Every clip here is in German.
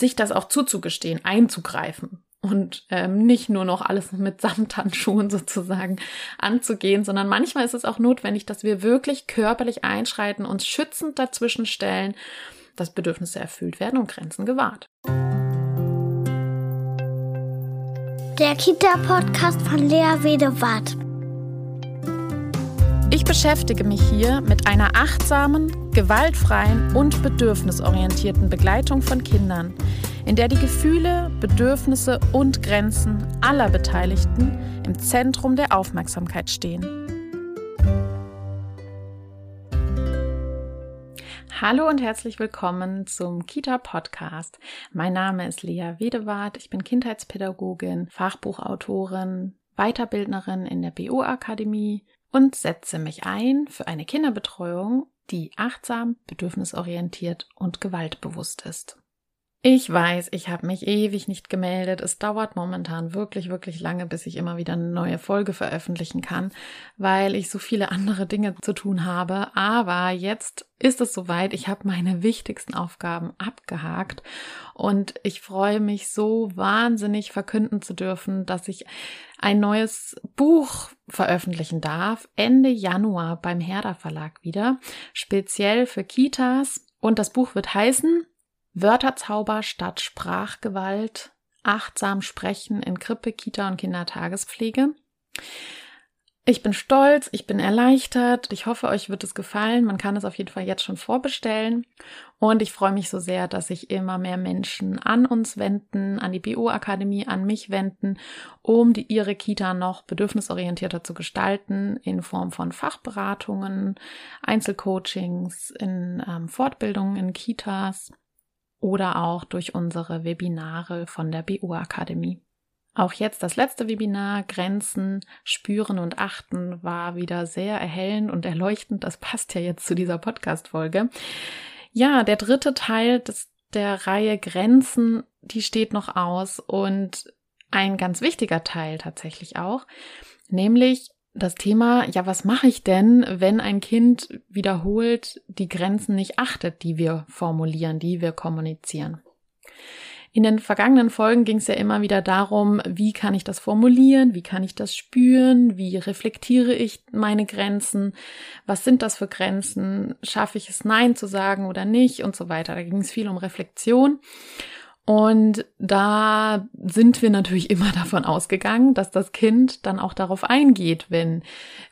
sich das auch zuzugestehen, einzugreifen und ähm, nicht nur noch alles mit Samthandschuhen sozusagen anzugehen, sondern manchmal ist es auch notwendig, dass wir wirklich körperlich einschreiten, uns schützend dazwischen stellen, dass Bedürfnisse erfüllt werden und Grenzen gewahrt. Der Kita-Podcast von Lea Wedewart. Ich beschäftige mich hier mit einer achtsamen, gewaltfreien und bedürfnisorientierten Begleitung von Kindern, in der die Gefühle, Bedürfnisse und Grenzen aller Beteiligten im Zentrum der Aufmerksamkeit stehen. Hallo und herzlich willkommen zum Kita Podcast. Mein Name ist Lea Wedewart, ich bin Kindheitspädagogin, Fachbuchautorin, Weiterbildnerin in der BO Akademie und setze mich ein für eine Kinderbetreuung, die achtsam, bedürfnisorientiert und gewaltbewusst ist. Ich weiß, ich habe mich ewig nicht gemeldet. Es dauert momentan wirklich, wirklich lange, bis ich immer wieder eine neue Folge veröffentlichen kann, weil ich so viele andere Dinge zu tun habe. Aber jetzt ist es soweit. Ich habe meine wichtigsten Aufgaben abgehakt und ich freue mich so wahnsinnig verkünden zu dürfen, dass ich ein neues Buch veröffentlichen darf. Ende Januar beim Herder Verlag wieder. Speziell für Kitas. Und das Buch wird heißen Wörterzauber statt Sprachgewalt, achtsam sprechen in Krippe, Kita und Kindertagespflege. Ich bin stolz, ich bin erleichtert. Ich hoffe, euch wird es gefallen. Man kann es auf jeden Fall jetzt schon vorbestellen. Und ich freue mich so sehr, dass sich immer mehr Menschen an uns wenden, an die BO-Akademie, an mich wenden, um die, ihre Kita noch bedürfnisorientierter zu gestalten, in Form von Fachberatungen, Einzelcoachings, in ähm, Fortbildungen in Kitas oder auch durch unsere Webinare von der BU Akademie. Auch jetzt das letzte Webinar Grenzen spüren und achten war wieder sehr erhellend und erleuchtend. Das passt ja jetzt zu dieser Podcast Folge. Ja, der dritte Teil des, der Reihe Grenzen, die steht noch aus und ein ganz wichtiger Teil tatsächlich auch, nämlich das Thema, ja, was mache ich denn, wenn ein Kind wiederholt die Grenzen nicht achtet, die wir formulieren, die wir kommunizieren? In den vergangenen Folgen ging es ja immer wieder darum, wie kann ich das formulieren, wie kann ich das spüren, wie reflektiere ich meine Grenzen, was sind das für Grenzen, schaffe ich es Nein zu sagen oder nicht und so weiter. Da ging es viel um Reflexion. Und da sind wir natürlich immer davon ausgegangen, dass das Kind dann auch darauf eingeht, wenn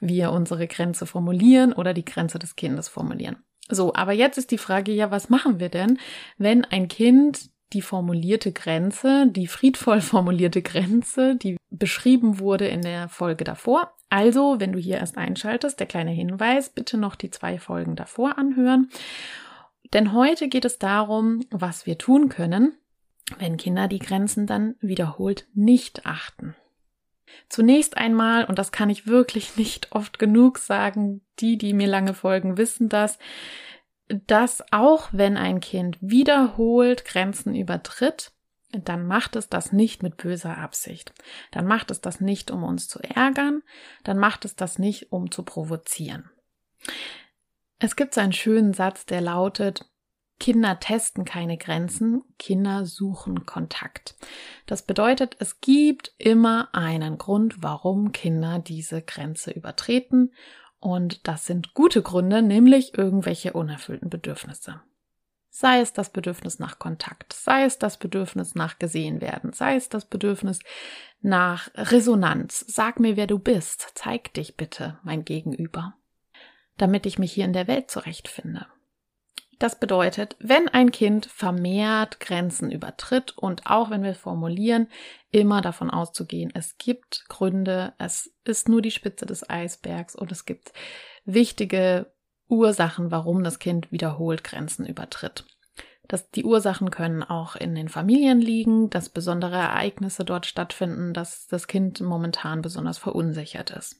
wir unsere Grenze formulieren oder die Grenze des Kindes formulieren. So, aber jetzt ist die Frage ja, was machen wir denn, wenn ein Kind die formulierte Grenze, die friedvoll formulierte Grenze, die beschrieben wurde in der Folge davor. Also, wenn du hier erst einschaltest, der kleine Hinweis, bitte noch die zwei Folgen davor anhören. Denn heute geht es darum, was wir tun können, wenn Kinder die Grenzen dann wiederholt nicht achten. Zunächst einmal, und das kann ich wirklich nicht oft genug sagen, die, die mir lange folgen, wissen das, dass auch wenn ein Kind wiederholt Grenzen übertritt, dann macht es das nicht mit böser Absicht. Dann macht es das nicht, um uns zu ärgern, dann macht es das nicht, um zu provozieren. Es gibt so einen schönen Satz, der lautet, Kinder testen keine Grenzen, Kinder suchen Kontakt. Das bedeutet, es gibt immer einen Grund, warum Kinder diese Grenze übertreten. Und das sind gute Gründe, nämlich irgendwelche unerfüllten Bedürfnisse. Sei es das Bedürfnis nach Kontakt, sei es das Bedürfnis nach gesehen werden, sei es das Bedürfnis nach Resonanz. Sag mir, wer du bist. Zeig dich bitte, mein Gegenüber, damit ich mich hier in der Welt zurechtfinde. Das bedeutet, wenn ein Kind vermehrt Grenzen übertritt und auch wenn wir formulieren, immer davon auszugehen, es gibt Gründe, es ist nur die Spitze des Eisbergs und es gibt wichtige Ursachen, warum das Kind wiederholt Grenzen übertritt. Das, die Ursachen können auch in den Familien liegen, dass besondere Ereignisse dort stattfinden, dass das Kind momentan besonders verunsichert ist.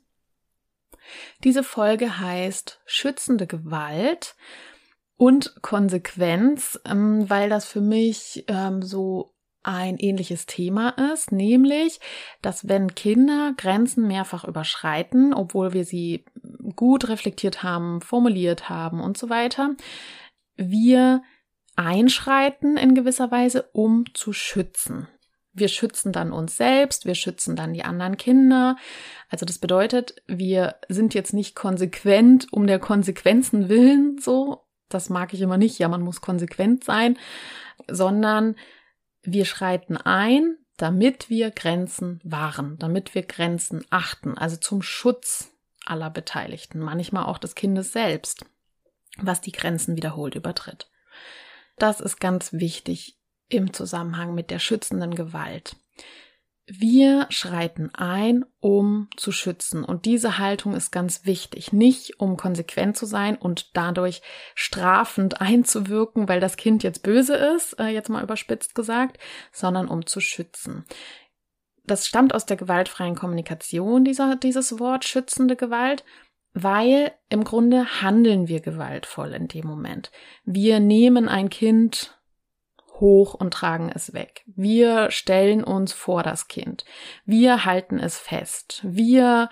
Diese Folge heißt Schützende Gewalt und Konsequenz, ähm, weil das für mich ähm, so ein ähnliches Thema ist, nämlich, dass wenn Kinder Grenzen mehrfach überschreiten, obwohl wir sie gut reflektiert haben, formuliert haben und so weiter, wir einschreiten in gewisser Weise, um zu schützen. Wir schützen dann uns selbst, wir schützen dann die anderen Kinder. Also das bedeutet, wir sind jetzt nicht konsequent um der Konsequenzen willen, so. Das mag ich immer nicht. Ja, man muss konsequent sein, sondern wir schreiten ein, damit wir Grenzen wahren, damit wir Grenzen achten, also zum Schutz aller Beteiligten, manchmal auch des Kindes selbst, was die Grenzen wiederholt übertritt. Das ist ganz wichtig im Zusammenhang mit der schützenden Gewalt. Wir schreiten ein, um zu schützen. Und diese Haltung ist ganz wichtig. Nicht um konsequent zu sein und dadurch strafend einzuwirken, weil das Kind jetzt böse ist, äh, jetzt mal überspitzt gesagt, sondern um zu schützen. Das stammt aus der gewaltfreien Kommunikation, dieser, dieses Wort schützende Gewalt weil im Grunde handeln wir gewaltvoll in dem Moment. Wir nehmen ein Kind hoch und tragen es weg. Wir stellen uns vor das Kind. Wir halten es fest. Wir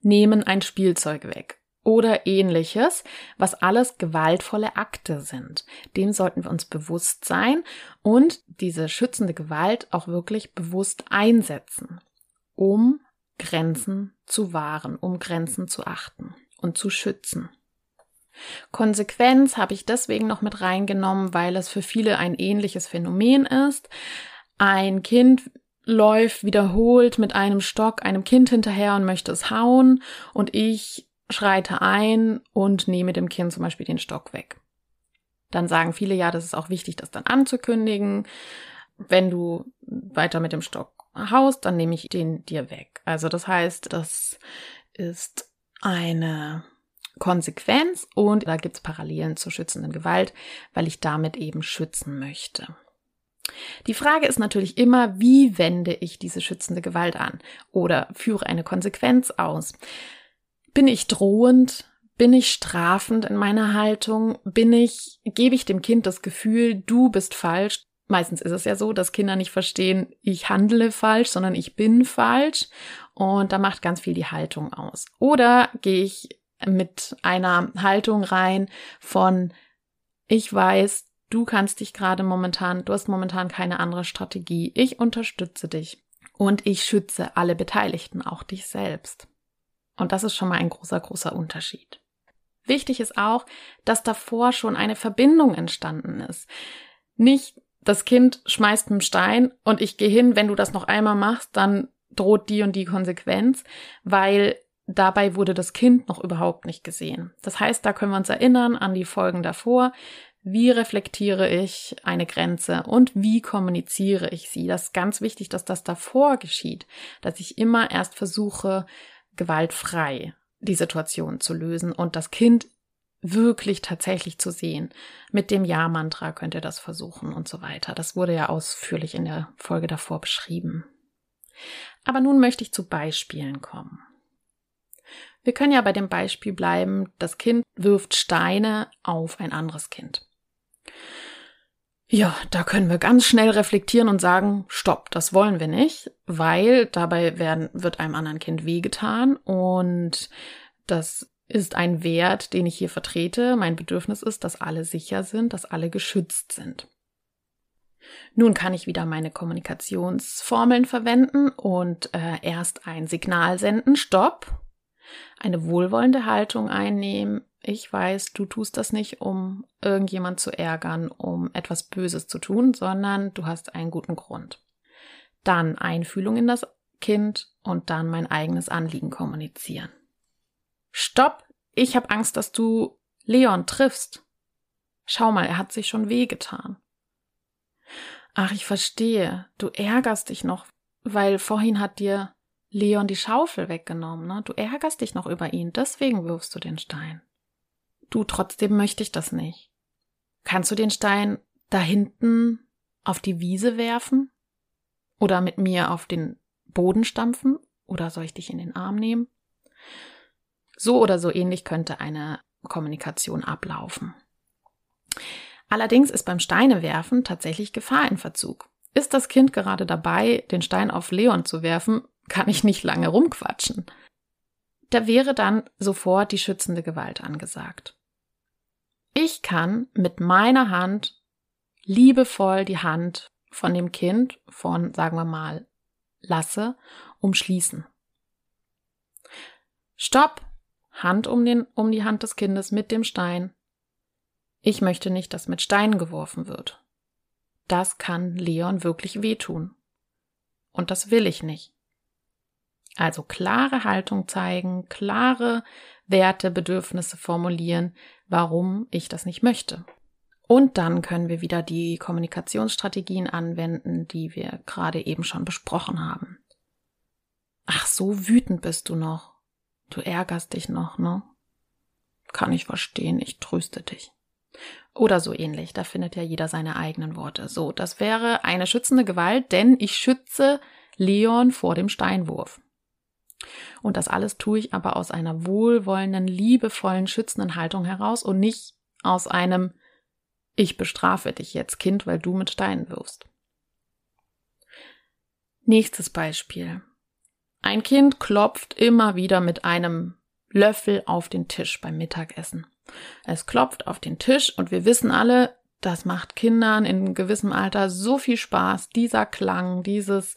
nehmen ein Spielzeug weg oder ähnliches, was alles gewaltvolle Akte sind. Dem sollten wir uns bewusst sein und diese schützende Gewalt auch wirklich bewusst einsetzen, um Grenzen zu wahren, um Grenzen zu achten und zu schützen. Konsequenz habe ich deswegen noch mit reingenommen, weil es für viele ein ähnliches Phänomen ist. Ein Kind läuft wiederholt mit einem Stock einem Kind hinterher und möchte es hauen und ich schreite ein und nehme dem Kind zum Beispiel den Stock weg. Dann sagen viele, ja, das ist auch wichtig, das dann anzukündigen. Wenn du weiter mit dem Stock haust, dann nehme ich den dir weg. Also das heißt, das ist eine Konsequenz und da gibt es Parallelen zur schützenden Gewalt, weil ich damit eben schützen möchte. Die Frage ist natürlich immer, wie wende ich diese schützende Gewalt an oder führe eine Konsequenz aus? Bin ich drohend? Bin ich strafend in meiner Haltung? Bin ich, gebe ich dem Kind das Gefühl, du bist falsch? Meistens ist es ja so, dass Kinder nicht verstehen, ich handle falsch, sondern ich bin falsch. Und da macht ganz viel die Haltung aus. Oder gehe ich mit einer Haltung rein von, ich weiß, du kannst dich gerade momentan, du hast momentan keine andere Strategie. Ich unterstütze dich und ich schütze alle Beteiligten, auch dich selbst. Und das ist schon mal ein großer, großer Unterschied. Wichtig ist auch, dass davor schon eine Verbindung entstanden ist. Nicht das Kind schmeißt einen Stein und ich gehe hin, wenn du das noch einmal machst, dann droht die und die Konsequenz, weil dabei wurde das Kind noch überhaupt nicht gesehen. Das heißt, da können wir uns erinnern an die Folgen davor. Wie reflektiere ich eine Grenze und wie kommuniziere ich sie? Das ist ganz wichtig, dass das davor geschieht, dass ich immer erst versuche, gewaltfrei die Situation zu lösen und das Kind wirklich tatsächlich zu sehen. Mit dem Ja-Mantra könnt ihr das versuchen und so weiter. Das wurde ja ausführlich in der Folge davor beschrieben. Aber nun möchte ich zu Beispielen kommen. Wir können ja bei dem Beispiel bleiben, das Kind wirft Steine auf ein anderes Kind. Ja, da können wir ganz schnell reflektieren und sagen, stopp, das wollen wir nicht, weil dabei werden, wird einem anderen Kind wehgetan und das ist ein Wert, den ich hier vertrete. Mein Bedürfnis ist, dass alle sicher sind, dass alle geschützt sind. Nun kann ich wieder meine Kommunikationsformeln verwenden und äh, erst ein Signal senden, Stopp, eine wohlwollende Haltung einnehmen. Ich weiß, du tust das nicht, um irgendjemand zu ärgern, um etwas Böses zu tun, sondern du hast einen guten Grund. Dann Einfühlung in das Kind und dann mein eigenes Anliegen kommunizieren. Stopp, ich habe Angst, dass du Leon triffst. Schau mal, er hat sich schon wehgetan. Ach, ich verstehe. Du ärgerst dich noch, weil vorhin hat dir Leon die Schaufel weggenommen, ne? Du ärgerst dich noch über ihn, deswegen wirfst du den Stein. Du, trotzdem möchte ich das nicht. Kannst du den Stein da hinten auf die Wiese werfen? Oder mit mir auf den Boden stampfen? Oder soll ich dich in den Arm nehmen? So oder so ähnlich könnte eine Kommunikation ablaufen. Allerdings ist beim Steinewerfen tatsächlich Gefahr in Verzug. Ist das Kind gerade dabei, den Stein auf Leon zu werfen, kann ich nicht lange rumquatschen. Da wäre dann sofort die schützende Gewalt angesagt. Ich kann mit meiner Hand liebevoll die Hand von dem Kind, von, sagen wir mal, Lasse, umschließen. Stopp! Hand um, den, um die Hand des Kindes mit dem Stein. Ich möchte nicht, dass mit Steinen geworfen wird. Das kann Leon wirklich wehtun. Und das will ich nicht. Also klare Haltung zeigen, klare Werte, Bedürfnisse formulieren, warum ich das nicht möchte. Und dann können wir wieder die Kommunikationsstrategien anwenden, die wir gerade eben schon besprochen haben. Ach, so wütend bist du noch. Du ärgerst dich noch, ne? Kann ich verstehen, ich tröste dich. Oder so ähnlich, da findet ja jeder seine eigenen Worte. So, das wäre eine schützende Gewalt, denn ich schütze Leon vor dem Steinwurf. Und das alles tue ich aber aus einer wohlwollenden, liebevollen, schützenden Haltung heraus und nicht aus einem Ich bestrafe dich jetzt, Kind, weil du mit Steinen wirfst. Nächstes Beispiel. Ein Kind klopft immer wieder mit einem Löffel auf den Tisch beim Mittagessen. Es klopft auf den Tisch und wir wissen alle, das macht Kindern in gewissem Alter so viel Spaß, dieser Klang, dieses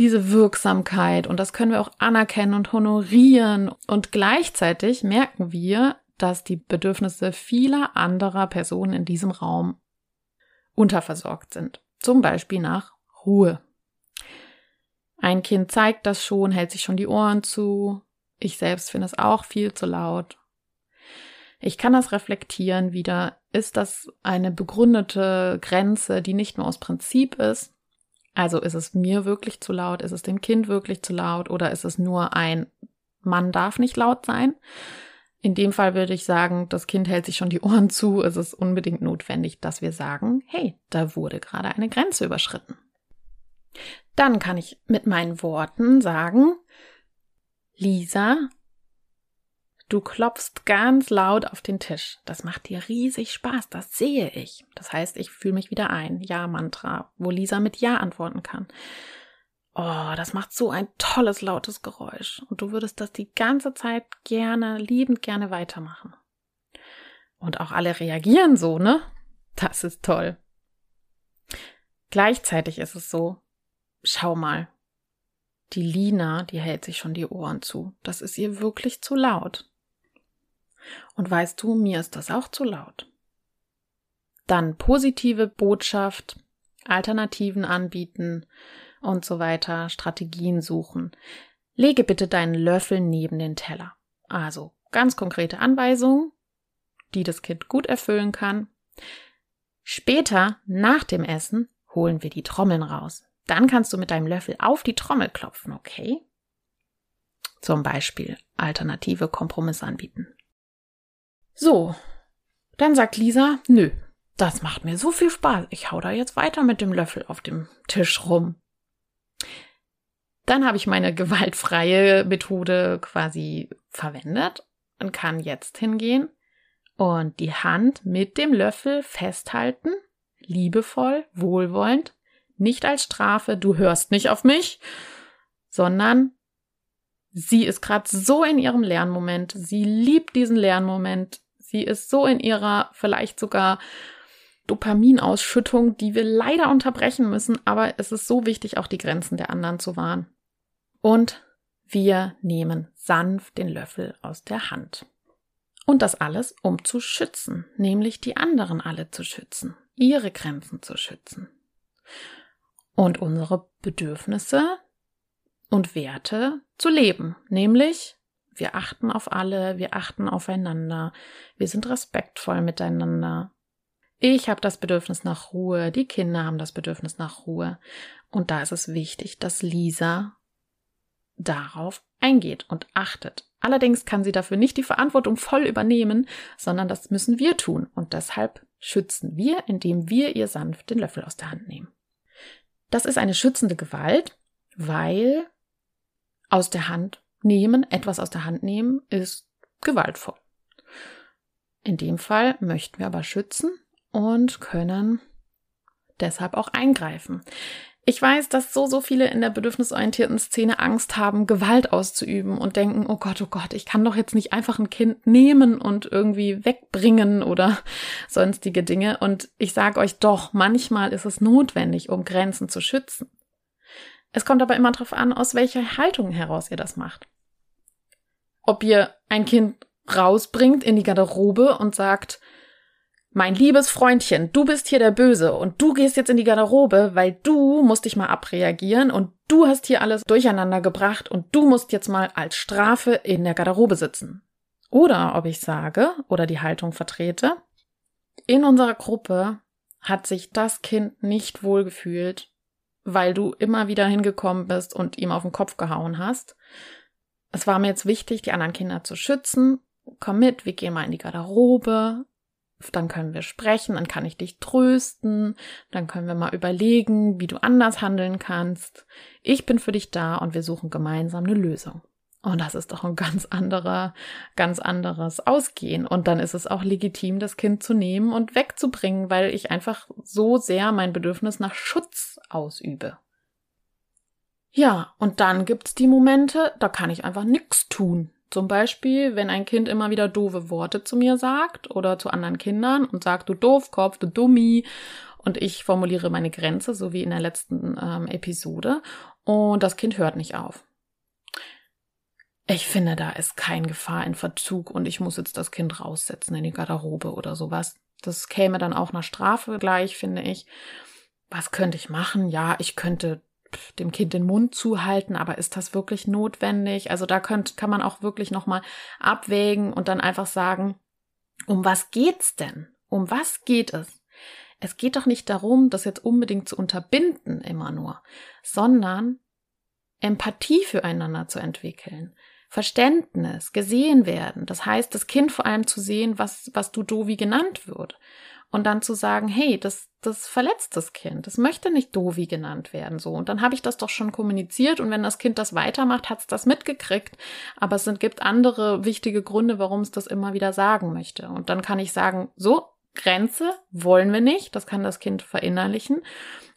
diese Wirksamkeit und das können wir auch anerkennen und honorieren und gleichzeitig merken wir, dass die Bedürfnisse vieler anderer Personen in diesem Raum unterversorgt sind. Zum Beispiel nach Ruhe. Ein Kind zeigt das schon, hält sich schon die Ohren zu. Ich selbst finde es auch viel zu laut. Ich kann das reflektieren wieder. Ist das eine begründete Grenze, die nicht nur aus Prinzip ist, also ist es mir wirklich zu laut, ist es dem Kind wirklich zu laut oder ist es nur ein Mann darf nicht laut sein? In dem Fall würde ich sagen, das Kind hält sich schon die Ohren zu, es ist unbedingt notwendig, dass wir sagen, hey, da wurde gerade eine Grenze überschritten. Dann kann ich mit meinen Worten sagen, Lisa, Du klopfst ganz laut auf den Tisch. Das macht dir riesig Spaß, das sehe ich. Das heißt, ich fühle mich wieder ein. Ja-Mantra, wo Lisa mit Ja antworten kann. Oh, das macht so ein tolles, lautes Geräusch. Und du würdest das die ganze Zeit gerne, liebend gerne weitermachen. Und auch alle reagieren so, ne? Das ist toll. Gleichzeitig ist es so, schau mal, die Lina, die hält sich schon die Ohren zu. Das ist ihr wirklich zu laut. Und weißt du, mir ist das auch zu laut. Dann positive Botschaft, Alternativen anbieten und so weiter, Strategien suchen. Lege bitte deinen Löffel neben den Teller. Also ganz konkrete Anweisungen, die das Kind gut erfüllen kann. Später, nach dem Essen, holen wir die Trommeln raus. Dann kannst du mit deinem Löffel auf die Trommel klopfen, okay? Zum Beispiel alternative Kompromisse anbieten. So, dann sagt Lisa, nö, das macht mir so viel Spaß. Ich hau da jetzt weiter mit dem Löffel auf dem Tisch rum. Dann habe ich meine gewaltfreie Methode quasi verwendet und kann jetzt hingehen und die Hand mit dem Löffel festhalten, liebevoll, wohlwollend, nicht als Strafe, du hörst nicht auf mich, sondern sie ist gerade so in ihrem Lernmoment, sie liebt diesen Lernmoment, Sie ist so in ihrer vielleicht sogar Dopaminausschüttung, die wir leider unterbrechen müssen, aber es ist so wichtig, auch die Grenzen der anderen zu wahren. Und wir nehmen sanft den Löffel aus der Hand. Und das alles, um zu schützen, nämlich die anderen alle zu schützen, ihre Grenzen zu schützen. Und unsere Bedürfnisse und Werte zu leben, nämlich wir achten auf alle, wir achten aufeinander, wir sind respektvoll miteinander. Ich habe das Bedürfnis nach Ruhe, die Kinder haben das Bedürfnis nach Ruhe. Und da ist es wichtig, dass Lisa darauf eingeht und achtet. Allerdings kann sie dafür nicht die Verantwortung voll übernehmen, sondern das müssen wir tun. Und deshalb schützen wir, indem wir ihr sanft den Löffel aus der Hand nehmen. Das ist eine schützende Gewalt, weil aus der Hand nehmen, etwas aus der Hand nehmen, ist gewaltvoll. In dem Fall möchten wir aber schützen und können deshalb auch eingreifen. Ich weiß, dass so, so viele in der bedürfnisorientierten Szene Angst haben, Gewalt auszuüben und denken, oh Gott, oh Gott, ich kann doch jetzt nicht einfach ein Kind nehmen und irgendwie wegbringen oder sonstige Dinge. Und ich sage euch doch, manchmal ist es notwendig, um Grenzen zu schützen. Es kommt aber immer darauf an, aus welcher Haltung heraus ihr das macht. Ob ihr ein Kind rausbringt in die Garderobe und sagt, mein liebes Freundchen, du bist hier der Böse und du gehst jetzt in die Garderobe, weil du musst dich mal abreagieren und du hast hier alles durcheinander gebracht und du musst jetzt mal als Strafe in der Garderobe sitzen. Oder ob ich sage oder die Haltung vertrete, in unserer Gruppe hat sich das Kind nicht wohlgefühlt, weil du immer wieder hingekommen bist und ihm auf den Kopf gehauen hast. Es war mir jetzt wichtig, die anderen Kinder zu schützen. Komm mit, wir gehen mal in die Garderobe dann können wir sprechen, dann kann ich dich trösten, dann können wir mal überlegen, wie du anders handeln kannst. Ich bin für dich da und wir suchen gemeinsam eine Lösung. Und das ist doch ein ganz anderer, ganz anderes Ausgehen. Und dann ist es auch legitim, das Kind zu nehmen und wegzubringen, weil ich einfach so sehr mein Bedürfnis nach Schutz ausübe. Ja, und dann gibt's die Momente, da kann ich einfach nichts tun. Zum Beispiel, wenn ein Kind immer wieder doofe Worte zu mir sagt oder zu anderen Kindern und sagt, du Doofkopf, du Dummi. Und ich formuliere meine Grenze, so wie in der letzten ähm, Episode. Und das Kind hört nicht auf. Ich finde, da ist kein Gefahr in Verzug und ich muss jetzt das Kind raussetzen in die Garderobe oder sowas. Das käme dann auch nach Strafe gleich, finde ich. Was könnte ich machen? Ja, ich könnte dem Kind den Mund zuhalten, aber ist das wirklich notwendig? Also da könnt, kann man auch wirklich nochmal abwägen und dann einfach sagen, um was geht's denn? Um was geht es? Es geht doch nicht darum, das jetzt unbedingt zu unterbinden immer nur, sondern Empathie füreinander zu entwickeln. Verständnis, gesehen werden. Das heißt, das Kind vor allem zu sehen, was, was Dudovi genannt wird und dann zu sagen, hey, das, das verletzt das Kind, das möchte nicht Dovi genannt werden, so. Und dann habe ich das doch schon kommuniziert und wenn das Kind das weitermacht, hat es das mitgekriegt. Aber es sind, gibt andere wichtige Gründe, warum es das immer wieder sagen möchte. Und dann kann ich sagen, so, Grenze wollen wir nicht, das kann das Kind verinnerlichen.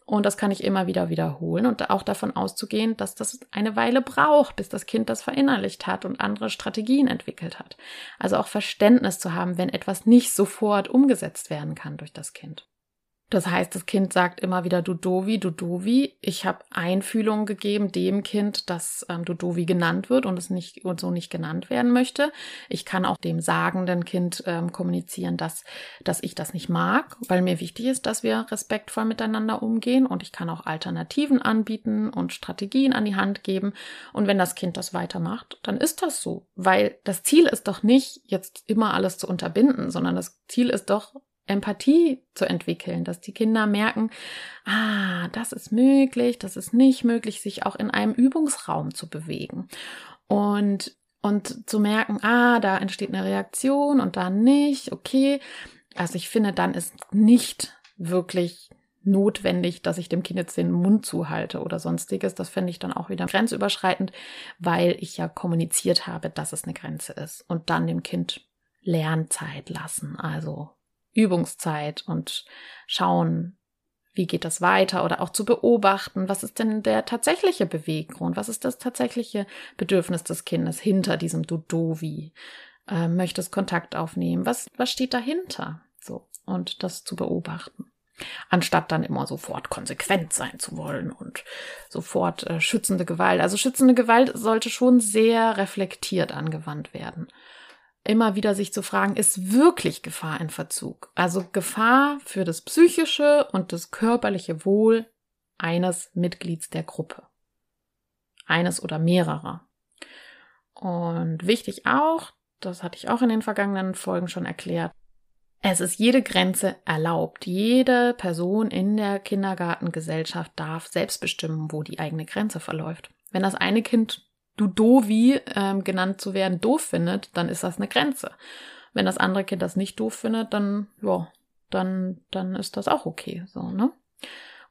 Und das kann ich immer wieder wiederholen und auch davon auszugehen, dass das eine Weile braucht, bis das Kind das verinnerlicht hat und andere Strategien entwickelt hat. Also auch Verständnis zu haben, wenn etwas nicht sofort umgesetzt werden kann durch das Kind. Das heißt, das Kind sagt immer wieder Dudovi, Dudovi. Ich habe Einfühlungen gegeben dem Kind, dass ähm, Dudovi genannt wird und es nicht und so nicht genannt werden möchte. Ich kann auch dem sagenden Kind ähm, kommunizieren, dass, dass ich das nicht mag, weil mir wichtig ist, dass wir respektvoll miteinander umgehen und ich kann auch Alternativen anbieten und Strategien an die Hand geben. Und wenn das Kind das weitermacht, dann ist das so, weil das Ziel ist doch nicht, jetzt immer alles zu unterbinden, sondern das Ziel ist doch, Empathie zu entwickeln, dass die Kinder merken, ah, das ist möglich, das ist nicht möglich, sich auch in einem Übungsraum zu bewegen. Und, und zu merken, ah, da entsteht eine Reaktion und da nicht, okay. Also ich finde, dann ist nicht wirklich notwendig, dass ich dem Kind jetzt den Mund zuhalte oder sonstiges. Das fände ich dann auch wieder grenzüberschreitend, weil ich ja kommuniziert habe, dass es eine Grenze ist und dann dem Kind Lernzeit lassen. Also Übungszeit und schauen, wie geht das weiter oder auch zu beobachten, was ist denn der tatsächliche Beweggrund, was ist das tatsächliche Bedürfnis des Kindes hinter diesem Dudovi, äh, möchte es Kontakt aufnehmen, was, was steht dahinter, so, und das zu beobachten. Anstatt dann immer sofort konsequent sein zu wollen und sofort äh, schützende Gewalt. Also schützende Gewalt sollte schon sehr reflektiert angewandt werden immer wieder sich zu fragen, ist wirklich Gefahr in Verzug? Also Gefahr für das psychische und das körperliche Wohl eines Mitglieds der Gruppe. Eines oder mehrerer. Und wichtig auch, das hatte ich auch in den vergangenen Folgen schon erklärt, es ist jede Grenze erlaubt. Jede Person in der Kindergartengesellschaft darf selbst bestimmen, wo die eigene Grenze verläuft. Wenn das eine Kind Dudovi ähm, genannt zu werden doof findet, dann ist das eine Grenze. Wenn das andere Kind das nicht doof findet, dann ja, dann dann ist das auch okay, so ne?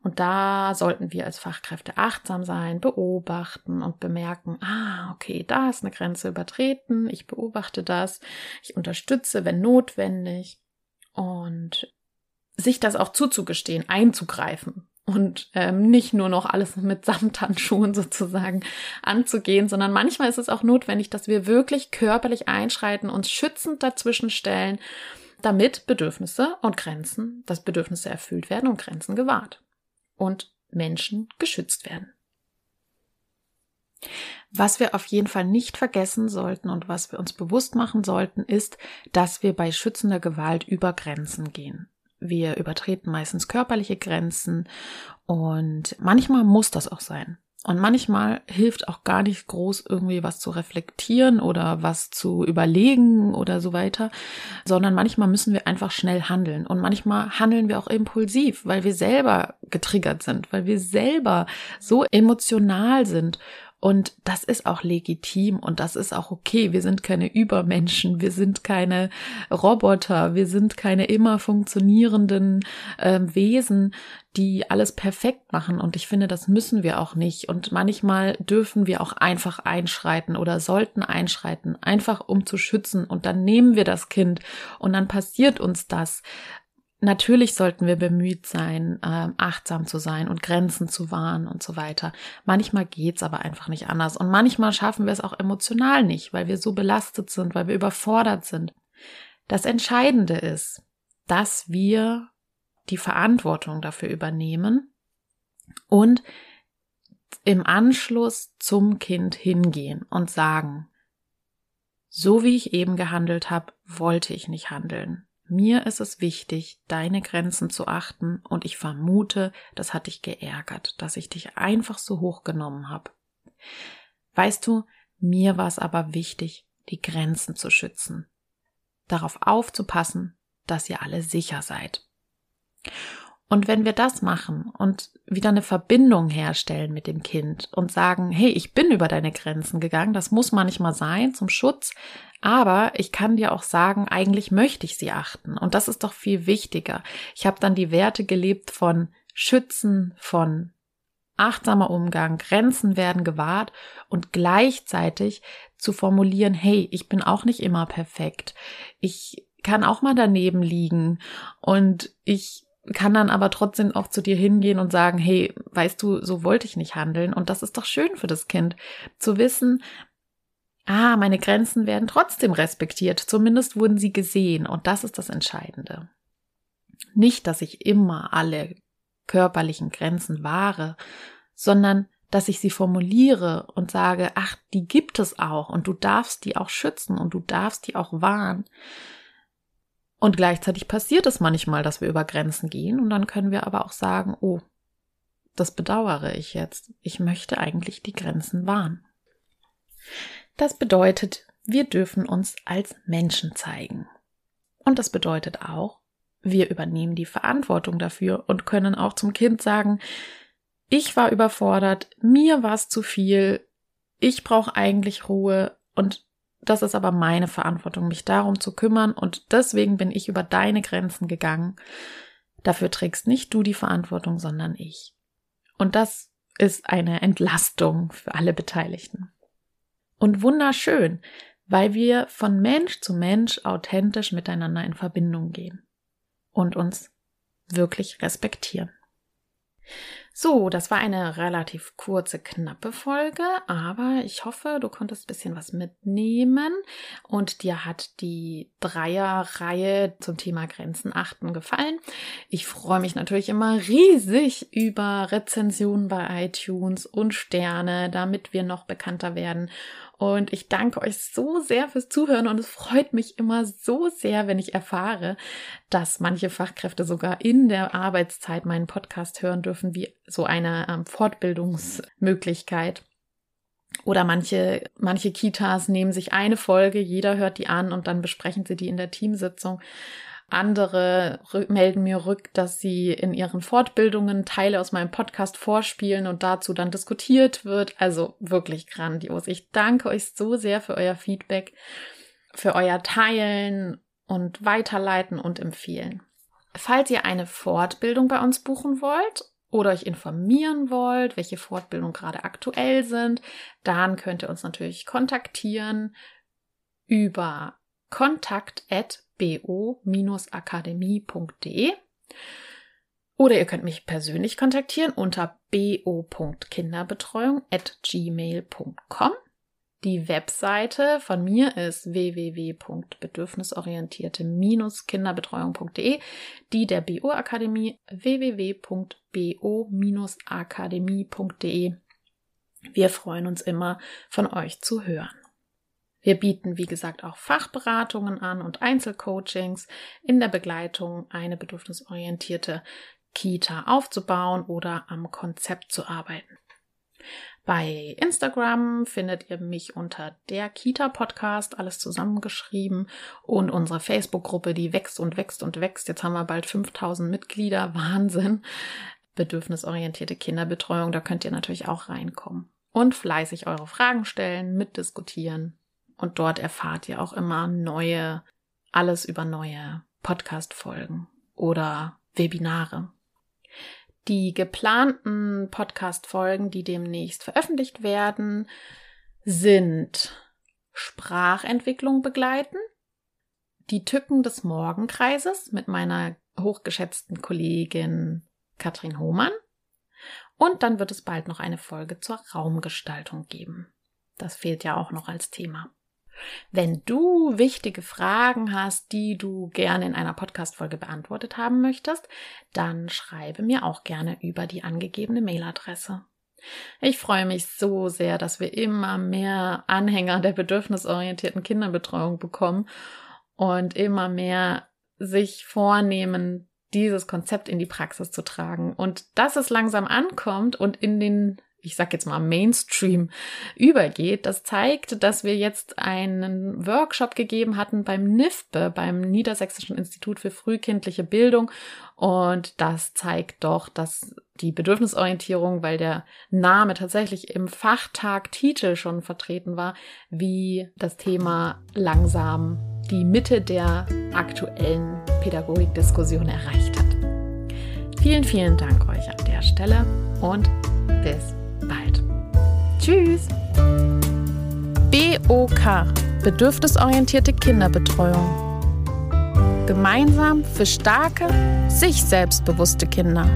Und da sollten wir als Fachkräfte achtsam sein, beobachten und bemerken, ah, okay, da ist eine Grenze übertreten, ich beobachte das, ich unterstütze, wenn notwendig und sich das auch zuzugestehen, einzugreifen und ähm, nicht nur noch alles mit Samthandschuhen sozusagen anzugehen, sondern manchmal ist es auch notwendig, dass wir wirklich körperlich einschreiten, uns schützend dazwischen stellen, damit Bedürfnisse und Grenzen, dass Bedürfnisse erfüllt werden und Grenzen gewahrt und Menschen geschützt werden. Was wir auf jeden Fall nicht vergessen sollten und was wir uns bewusst machen sollten, ist, dass wir bei schützender Gewalt über Grenzen gehen. Wir übertreten meistens körperliche Grenzen und manchmal muss das auch sein. Und manchmal hilft auch gar nicht groß irgendwie was zu reflektieren oder was zu überlegen oder so weiter, sondern manchmal müssen wir einfach schnell handeln. Und manchmal handeln wir auch impulsiv, weil wir selber getriggert sind, weil wir selber so emotional sind und das ist auch legitim und das ist auch okay. Wir sind keine Übermenschen, wir sind keine Roboter, wir sind keine immer funktionierenden äh, Wesen, die alles perfekt machen. Und ich finde, das müssen wir auch nicht. Und manchmal dürfen wir auch einfach einschreiten oder sollten einschreiten, einfach um zu schützen. Und dann nehmen wir das Kind und dann passiert uns das. Natürlich sollten wir bemüht sein, äh, achtsam zu sein und Grenzen zu wahren und so weiter. Manchmal geht's aber einfach nicht anders. Und manchmal schaffen wir es auch emotional nicht, weil wir so belastet sind, weil wir überfordert sind. Das Entscheidende ist, dass wir die Verantwortung dafür übernehmen und im Anschluss zum Kind hingehen und sagen, so wie ich eben gehandelt habe, wollte ich nicht handeln. Mir ist es wichtig, deine Grenzen zu achten und ich vermute, das hat dich geärgert, dass ich dich einfach so hochgenommen habe. Weißt du, mir war es aber wichtig, die Grenzen zu schützen, darauf aufzupassen, dass ihr alle sicher seid. Und wenn wir das machen und wieder eine Verbindung herstellen mit dem Kind und sagen, hey, ich bin über deine Grenzen gegangen, das muss manchmal sein zum Schutz, aber ich kann dir auch sagen, eigentlich möchte ich sie achten. Und das ist doch viel wichtiger. Ich habe dann die Werte gelebt von Schützen, von achtsamer Umgang, Grenzen werden gewahrt und gleichzeitig zu formulieren, hey, ich bin auch nicht immer perfekt. Ich kann auch mal daneben liegen und ich kann dann aber trotzdem auch zu dir hingehen und sagen, hey, weißt du, so wollte ich nicht handeln. Und das ist doch schön für das Kind, zu wissen, ah, meine Grenzen werden trotzdem respektiert. Zumindest wurden sie gesehen. Und das ist das Entscheidende. Nicht, dass ich immer alle körperlichen Grenzen wahre, sondern dass ich sie formuliere und sage, ach, die gibt es auch und du darfst die auch schützen und du darfst die auch wahren. Und gleichzeitig passiert es manchmal, dass wir über Grenzen gehen und dann können wir aber auch sagen, oh, das bedauere ich jetzt. Ich möchte eigentlich die Grenzen wahren. Das bedeutet, wir dürfen uns als Menschen zeigen. Und das bedeutet auch, wir übernehmen die Verantwortung dafür und können auch zum Kind sagen, ich war überfordert, mir war es zu viel, ich brauche eigentlich Ruhe und das ist aber meine Verantwortung, mich darum zu kümmern und deswegen bin ich über deine Grenzen gegangen. Dafür trägst nicht du die Verantwortung, sondern ich. Und das ist eine Entlastung für alle Beteiligten. Und wunderschön, weil wir von Mensch zu Mensch authentisch miteinander in Verbindung gehen und uns wirklich respektieren. So, das war eine relativ kurze, knappe Folge, aber ich hoffe, du konntest ein bisschen was mitnehmen und dir hat die Dreierreihe zum Thema Grenzen achten gefallen. Ich freue mich natürlich immer riesig über Rezensionen bei iTunes und Sterne, damit wir noch bekannter werden und ich danke euch so sehr fürs Zuhören und es freut mich immer so sehr, wenn ich erfahre, dass manche Fachkräfte sogar in der Arbeitszeit meinen Podcast hören dürfen, wie so eine ähm, Fortbildungsmöglichkeit. Oder manche, manche Kitas nehmen sich eine Folge, jeder hört die an und dann besprechen sie die in der Teamsitzung. Andere melden mir rück, dass sie in ihren Fortbildungen Teile aus meinem Podcast vorspielen und dazu dann diskutiert wird. Also wirklich grandios. Ich danke euch so sehr für euer Feedback, für euer Teilen und Weiterleiten und Empfehlen. Falls ihr eine Fortbildung bei uns buchen wollt oder euch informieren wollt, welche Fortbildungen gerade aktuell sind, dann könnt ihr uns natürlich kontaktieren über kontakt@ bo-akademie.de. Oder ihr könnt mich persönlich kontaktieren unter bo.kinderbetreuung@gmail.com. Die Webseite von mir ist www.bedürfnisorientierte-kinderbetreuung.de, die der BO Akademie www.bo-akademie.de. Wir freuen uns immer, von euch zu hören. Wir bieten, wie gesagt, auch Fachberatungen an und Einzelcoachings in der Begleitung, eine bedürfnisorientierte Kita aufzubauen oder am Konzept zu arbeiten. Bei Instagram findet ihr mich unter der Kita Podcast, alles zusammengeschrieben und unsere Facebook-Gruppe, die wächst und wächst und wächst. Jetzt haben wir bald 5000 Mitglieder. Wahnsinn. Bedürfnisorientierte Kinderbetreuung, da könnt ihr natürlich auch reinkommen. Und fleißig eure Fragen stellen, mitdiskutieren. Und dort erfahrt ihr auch immer neue, alles über neue Podcast-Folgen oder Webinare. Die geplanten Podcast-Folgen, die demnächst veröffentlicht werden, sind Sprachentwicklung begleiten, die Tücken des Morgenkreises mit meiner hochgeschätzten Kollegin Katrin Hohmann und dann wird es bald noch eine Folge zur Raumgestaltung geben. Das fehlt ja auch noch als Thema. Wenn du wichtige Fragen hast, die du gerne in einer Podcast-Folge beantwortet haben möchtest, dann schreibe mir auch gerne über die angegebene Mailadresse. Ich freue mich so sehr, dass wir immer mehr Anhänger der bedürfnisorientierten Kinderbetreuung bekommen und immer mehr sich vornehmen, dieses Konzept in die Praxis zu tragen. Und dass es langsam ankommt und in den ich sag jetzt mal Mainstream übergeht. Das zeigt, dass wir jetzt einen Workshop gegeben hatten beim NIFBE, beim Niedersächsischen Institut für frühkindliche Bildung. Und das zeigt doch, dass die Bedürfnisorientierung, weil der Name tatsächlich im Fachtag-Titel schon vertreten war, wie das Thema langsam die Mitte der aktuellen Pädagogikdiskussion erreicht hat. Vielen, vielen Dank euch an der Stelle und bis bald. Tschüss! BOK Bedürfnisorientierte Kinderbetreuung. Gemeinsam für starke, sich selbstbewusste Kinder.